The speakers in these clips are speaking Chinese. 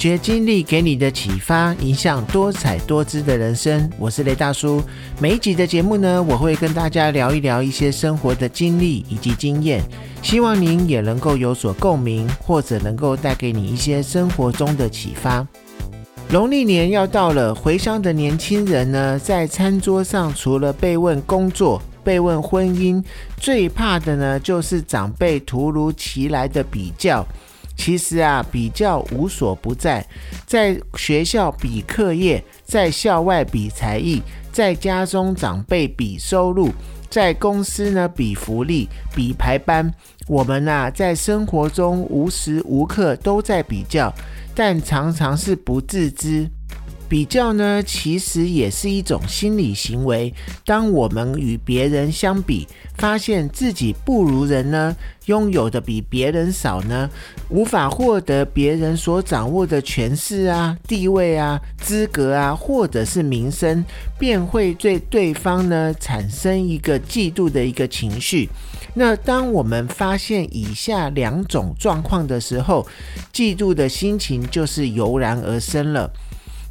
发掘经历给你的启发，影响多彩多姿的人生。我是雷大叔。每一集的节目呢，我会跟大家聊一聊一些生活的经历以及经验，希望您也能够有所共鸣，或者能够带给你一些生活中的启发。农历年要到了，回乡的年轻人呢，在餐桌上除了被问工作、被问婚姻，最怕的呢，就是长辈突如其来的比较。其实啊，比较无所不在，在学校比课业，在校外比才艺，在家中长辈比收入，在公司呢比福利、比排班。我们呐，在生活中无时无刻都在比较，但常常是不自知。比较呢，其实也是一种心理行为。当我们与别人相比，发现自己不如人呢，拥有的比别人少呢，无法获得别人所掌握的权势啊、地位啊、资格啊，或者是名声，便会对对方呢产生一个嫉妒的一个情绪。那当我们发现以下两种状况的时候，嫉妒的心情就是油然而生了。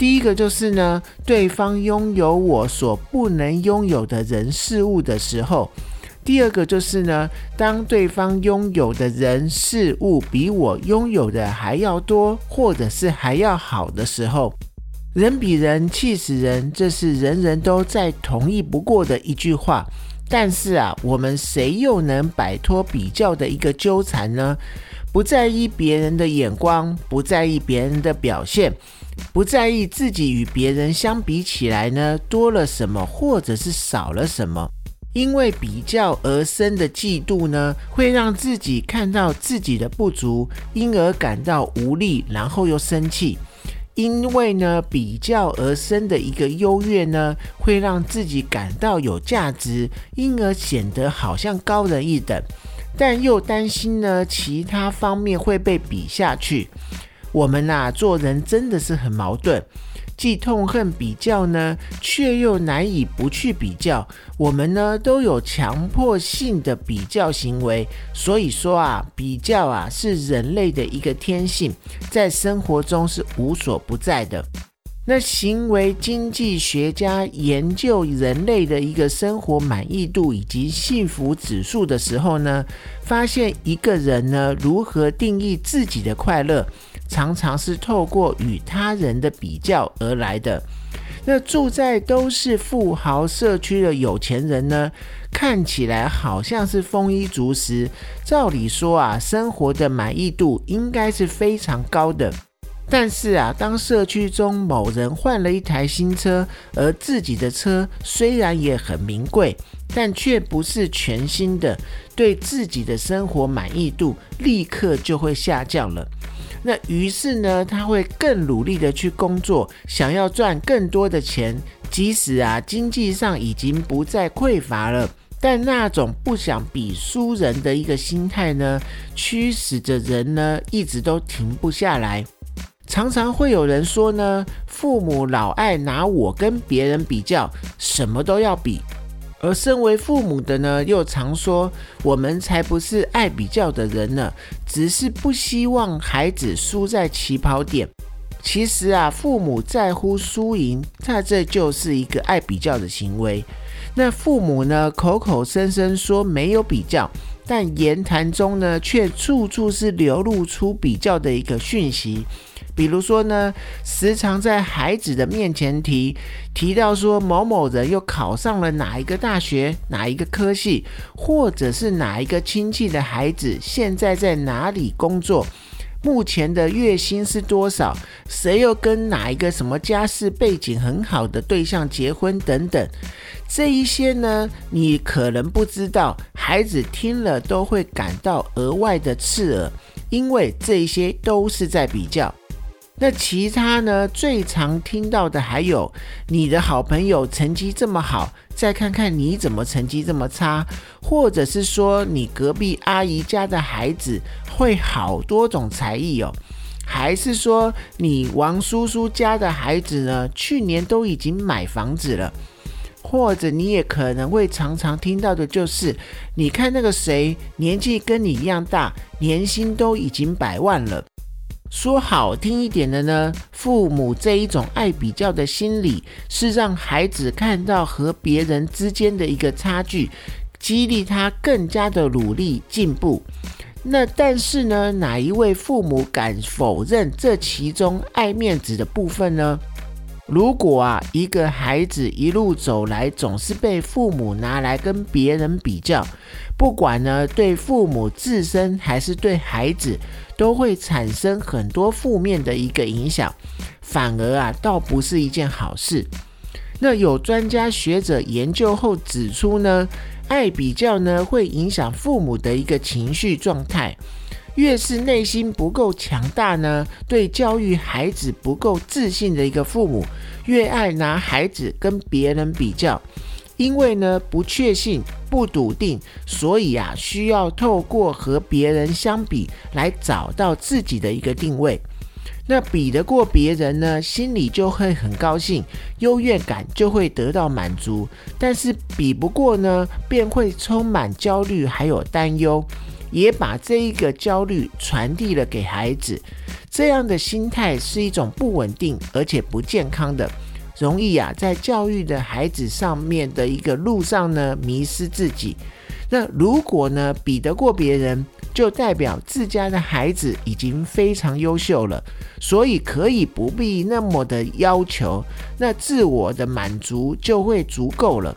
第一个就是呢，对方拥有我所不能拥有的人事物的时候；第二个就是呢，当对方拥有的人事物比我拥有的还要多，或者是还要好的时候。人比人气死人，这是人人都再同意不过的一句话。但是啊，我们谁又能摆脱比较的一个纠缠呢？不在意别人的眼光，不在意别人的表现。不在意自己与别人相比起来呢，多了什么或者是少了什么，因为比较而生的嫉妒呢，会让自己看到自己的不足，因而感到无力，然后又生气。因为呢，比较而生的一个优越呢，会让自己感到有价值，因而显得好像高人一等，但又担心呢，其他方面会被比下去。我们呐，做人真的是很矛盾，既痛恨比较呢，却又难以不去比较。我们呢，都有强迫性的比较行为。所以说啊，比较啊，是人类的一个天性，在生活中是无所不在的。那行为经济学家研究人类的一个生活满意度以及幸福指数的时候呢，发现一个人呢，如何定义自己的快乐。常常是透过与他人的比较而来的。那住在都是富豪社区的有钱人呢，看起来好像是丰衣足食，照理说啊，生活的满意度应该是非常高的。但是啊，当社区中某人换了一台新车，而自己的车虽然也很名贵，但却不是全新的，对自己的生活满意度立刻就会下降了。那于是呢，他会更努力的去工作，想要赚更多的钱。即使啊，经济上已经不再匮乏了，但那种不想比输人的一个心态呢，驱使着人呢，一直都停不下来。常常会有人说呢，父母老爱拿我跟别人比较，什么都要比。而身为父母的呢，又常说我们才不是爱比较的人呢，只是不希望孩子输在起跑点。其实啊，父母在乎输赢，那这就是一个爱比较的行为。那父母呢，口口声声说没有比较，但言谈中呢，却处处是流露出比较的一个讯息。比如说呢，时常在孩子的面前提提到说某某人又考上了哪一个大学、哪一个科系，或者是哪一个亲戚的孩子现在在哪里工作，目前的月薪是多少，谁又跟哪一个什么家世背景很好的对象结婚等等，这一些呢，你可能不知道，孩子听了都会感到额外的刺耳，因为这些都是在比较。那其他呢？最常听到的还有你的好朋友成绩这么好，再看看你怎么成绩这么差，或者是说你隔壁阿姨家的孩子会好多种才艺哦，还是说你王叔叔家的孩子呢？去年都已经买房子了，或者你也可能会常常听到的就是，你看那个谁年纪跟你一样大，年薪都已经百万了。说好听一点的呢，父母这一种爱比较的心理，是让孩子看到和别人之间的一个差距，激励他更加的努力进步。那但是呢，哪一位父母敢否认这其中爱面子的部分呢？如果啊，一个孩子一路走来总是被父母拿来跟别人比较，不管呢对父母自身还是对孩子，都会产生很多负面的一个影响，反而啊倒不是一件好事。那有专家学者研究后指出呢，爱比较呢会影响父母的一个情绪状态。越是内心不够强大呢，对教育孩子不够自信的一个父母，越爱拿孩子跟别人比较，因为呢不确信、不笃定，所以啊需要透过和别人相比来找到自己的一个定位。那比得过别人呢，心里就会很高兴，优越感就会得到满足；但是比不过呢，便会充满焦虑还有担忧。也把这一个焦虑传递了给孩子，这样的心态是一种不稳定而且不健康的，容易啊在教育的孩子上面的一个路上呢迷失自己。那如果呢比得过别人，就代表自家的孩子已经非常优秀了，所以可以不必那么的要求，那自我的满足就会足够了。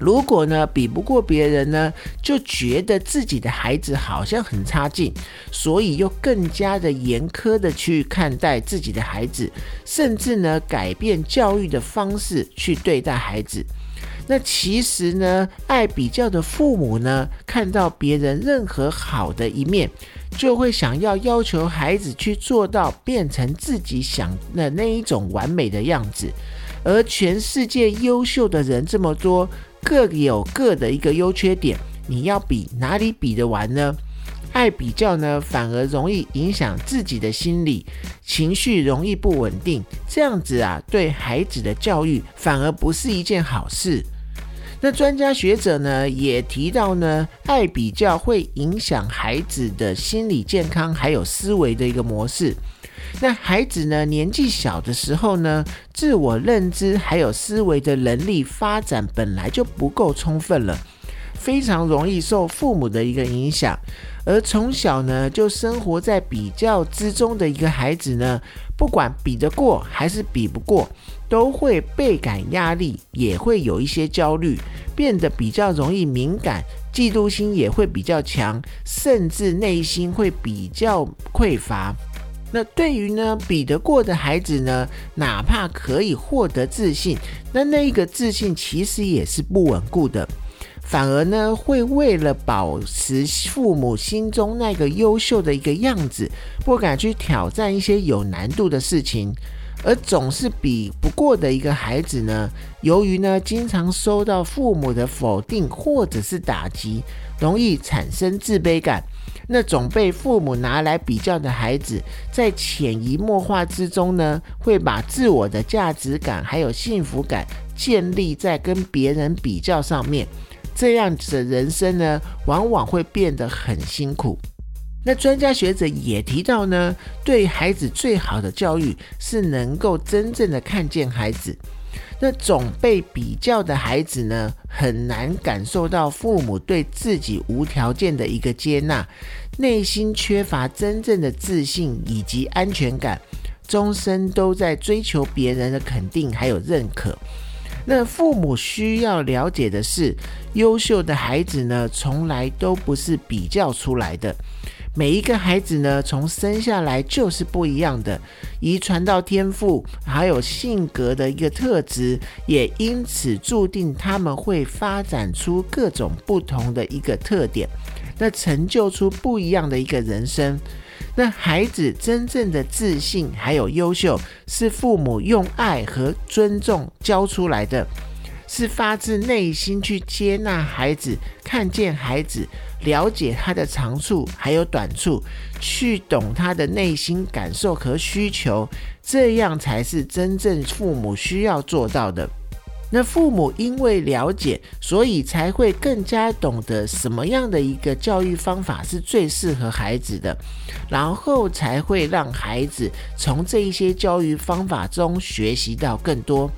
如果呢比不过别人呢，就觉得自己的孩子好像很差劲，所以又更加的严苛的去看待自己的孩子，甚至呢改变教育的方式去对待孩子。那其实呢，爱比较的父母呢，看到别人任何好的一面，就会想要要求孩子去做到变成自己想的那一种完美的样子。而全世界优秀的人这么多。各有各的一个优缺点，你要比哪里比得完呢？爱比较呢，反而容易影响自己的心理情绪，容易不稳定。这样子啊，对孩子的教育反而不是一件好事。那专家学者呢，也提到呢，爱比较会影响孩子的心理健康，还有思维的一个模式。那孩子呢？年纪小的时候呢，自我认知还有思维的能力发展本来就不够充分了，非常容易受父母的一个影响。而从小呢就生活在比较之中的一个孩子呢，不管比得过还是比不过，都会倍感压力，也会有一些焦虑，变得比较容易敏感，嫉妒心也会比较强，甚至内心会比较匮乏。那对于呢比得过的孩子呢，哪怕可以获得自信，那那个自信其实也是不稳固的，反而呢会为了保持父母心中那个优秀的一个样子，不敢去挑战一些有难度的事情，而总是比不过的一个孩子呢，由于呢经常收到父母的否定或者是打击，容易产生自卑感。那种被父母拿来比较的孩子，在潜移默化之中呢，会把自我的价值感还有幸福感建立在跟别人比较上面。这样子的人生呢，往往会变得很辛苦。那专家学者也提到呢，对孩子最好的教育是能够真正的看见孩子。那总被比较的孩子呢，很难感受到父母对自己无条件的一个接纳，内心缺乏真正的自信以及安全感，终身都在追求别人的肯定还有认可。那父母需要了解的是，优秀的孩子呢，从来都不是比较出来的。每一个孩子呢，从生下来就是不一样的，遗传到天赋，还有性格的一个特质，也因此注定他们会发展出各种不同的一个特点，那成就出不一样的一个人生。那孩子真正的自信还有优秀，是父母用爱和尊重教出来的。是发自内心去接纳孩子，看见孩子，了解他的长处还有短处，去懂他的内心感受和需求，这样才是真正父母需要做到的。那父母因为了解，所以才会更加懂得什么样的一个教育方法是最适合孩子的，然后才会让孩子从这一些教育方法中学习到更多。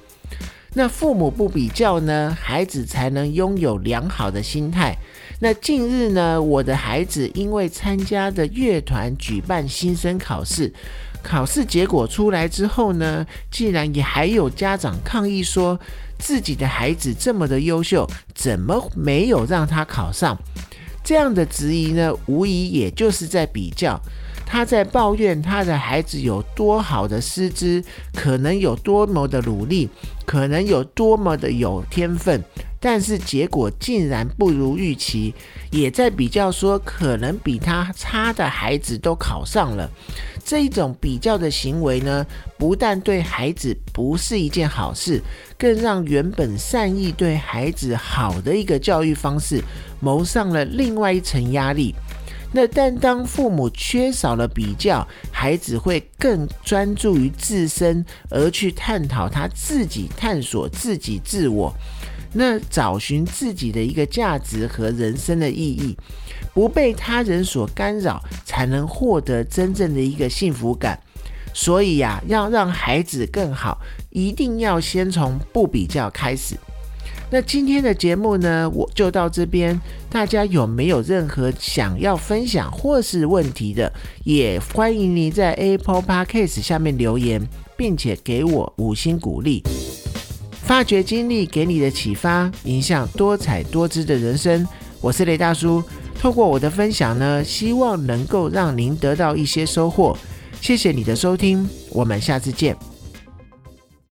那父母不比较呢，孩子才能拥有良好的心态。那近日呢，我的孩子因为参加的乐团举办新生考试，考试结果出来之后呢，竟然也还有家长抗议说，自己的孩子这么的优秀，怎么没有让他考上？这样的质疑呢，无疑也就是在比较。他在抱怨他的孩子有多好的师资，可能有多么的努力，可能有多么的有天分，但是结果竟然不如预期，也在比较说可能比他差的孩子都考上了。这一种比较的行为呢，不但对孩子不是一件好事，更让原本善意对孩子好的一个教育方式，蒙上了另外一层压力。那但当父母缺少了比较，孩子会更专注于自身，而去探讨他自己探索自己自我，那找寻自己的一个价值和人生的意义，不被他人所干扰，才能获得真正的一个幸福感。所以呀，要让孩子更好，一定要先从不比较开始。那今天的节目呢，我就到这边。大家有没有任何想要分享或是问题的，也欢迎你在 Apple Podcast 下面留言，并且给我五星鼓励。发掘经历给你的启发，影响多彩多姿的人生。我是雷大叔，透过我的分享呢，希望能够让您得到一些收获。谢谢你的收听，我们下次见。